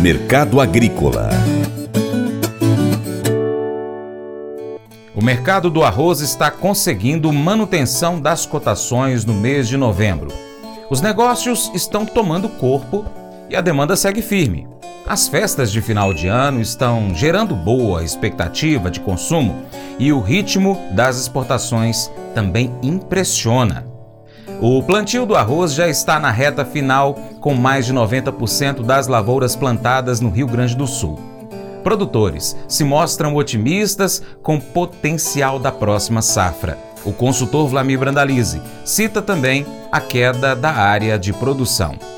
Mercado Agrícola O mercado do arroz está conseguindo manutenção das cotações no mês de novembro. Os negócios estão tomando corpo e a demanda segue firme. As festas de final de ano estão gerando boa expectativa de consumo e o ritmo das exportações também impressiona. O plantio do arroz já está na reta final, com mais de 90% das lavouras plantadas no Rio Grande do Sul. Produtores se mostram otimistas com potencial da próxima safra. O consultor Vlamir Brandalize cita também a queda da área de produção.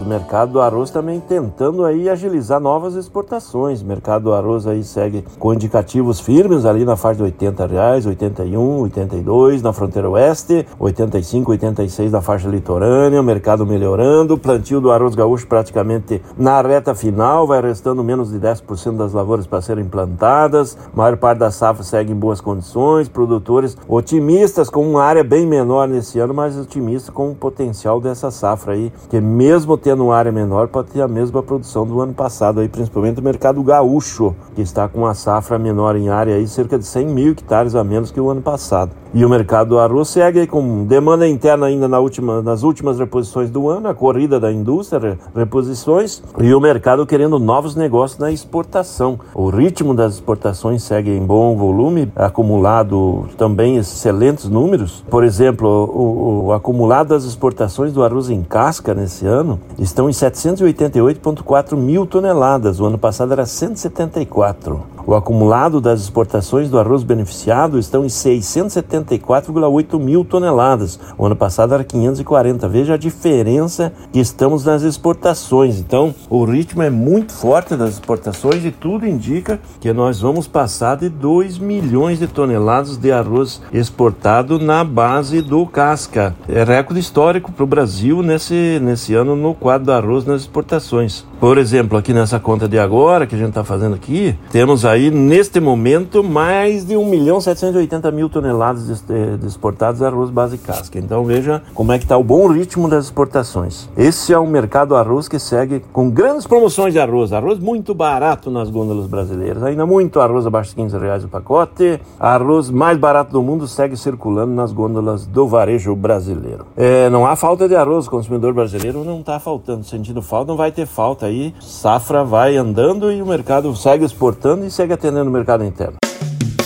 O mercado do arroz também tentando aí agilizar novas exportações. O mercado do arroz aí segue com indicativos firmes ali na faixa de 80 reais, 81, 82 na fronteira oeste, 85, 86 na faixa litorânea. O mercado melhorando, o plantio do arroz gaúcho praticamente na reta final, vai restando menos de 10% das lavouras para serem plantadas. A maior parte da safra segue em boas condições. Produtores otimistas com uma área bem menor nesse ano, mas otimistas com o potencial dessa safra aí, que mesmo tendo tendo uma área menor pode ter a mesma produção do ano passado, aí, principalmente o mercado gaúcho, que está com uma safra menor em área, aí, cerca de 100 mil hectares a menos que o ano passado. E o mercado do arroz segue com demanda interna ainda na última, nas últimas reposições do ano, a corrida da indústria, reposições, e o mercado querendo novos negócios na exportação. O ritmo das exportações segue em bom volume, acumulado também excelentes números. Por exemplo, o, o acumulado das exportações do arroz em casca nesse ano estão em 788,4 mil toneladas. O ano passado era 174. O acumulado das exportações do arroz beneficiado estão em 674,8 mil toneladas. O ano passado era 540. Veja a diferença que estamos nas exportações. Então, o ritmo é muito forte das exportações e tudo indica que nós vamos passar de 2 milhões de toneladas de arroz exportado na base do casca. É recorde histórico para o Brasil nesse, nesse ano no quadro do arroz nas exportações. Por exemplo, aqui nessa conta de agora que a gente está fazendo aqui, temos aí neste momento mais de 1 milhão 780 mil toneladas de, de exportados de arroz base casca. Então veja como é que está o bom ritmo das exportações. Esse é um mercado arroz que segue com grandes promoções de arroz, arroz muito barato nas gôndolas brasileiras, ainda muito arroz abaixo de 15 reais o pacote, arroz mais barato do mundo segue circulando nas gôndolas do varejo brasileiro. É, não há falta de arroz, o consumidor brasileiro não está faltando, sentindo falta, não vai ter falta aí safra vai andando e o mercado segue exportando e segue atendendo o mercado interno.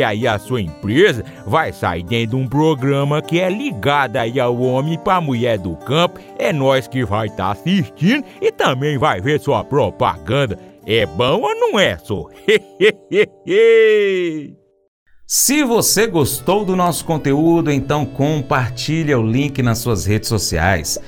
aí a sua empresa vai sair dentro de um programa que é ligado aí ao homem para mulher do campo. É nós que vai estar tá assistindo e também vai ver sua propaganda. É bom ou não é, só? Se você gostou do nosso conteúdo, então compartilhe o link nas suas redes sociais.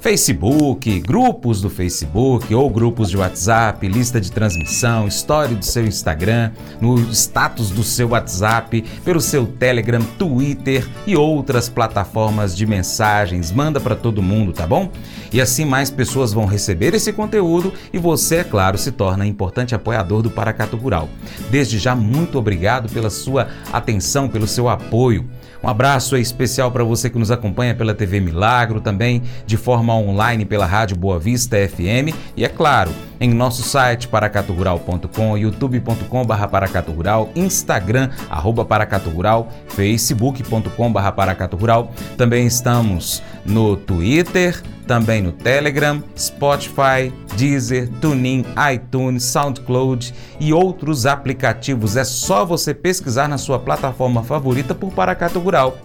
Facebook, grupos do Facebook ou grupos de WhatsApp, lista de transmissão, história do seu Instagram, no status do seu WhatsApp, pelo seu Telegram, Twitter e outras plataformas de mensagens. Manda para todo mundo, tá bom? E assim mais pessoas vão receber esse conteúdo e você, é claro, se torna importante apoiador do Paracato Rural. Desde já, muito obrigado pela sua atenção, pelo seu apoio. Um abraço especial para você que nos acompanha pela TV Milagro, também de forma online pela Rádio Boa Vista FM e, é claro, em nosso site paracaturural.com, youtube.com.br paracaturural, instagram, arroba paracaturural, facebook.com.br paracaturural. Também estamos no Twitter, também no Telegram, Spotify, Deezer, TuneIn, iTunes, SoundCloud e outros aplicativos. É só você pesquisar na sua plataforma favorita por Paracato Rural.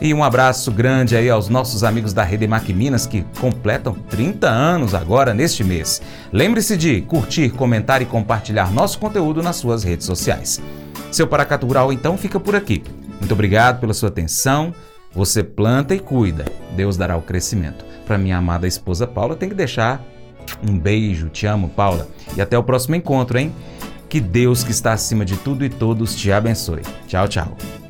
E um abraço grande aí aos nossos amigos da Rede Mac Minas que completam 30 anos agora neste mês. Lembre-se de curtir, comentar e compartilhar nosso conteúdo nas suas redes sociais. Seu Paracato Rural então fica por aqui. Muito obrigado pela sua atenção. Você planta e cuida. Deus dará o crescimento. Para minha amada esposa Paula, tem que deixar um beijo. Te amo, Paula. E até o próximo encontro, hein? Que Deus que está acima de tudo e todos te abençoe. Tchau, tchau.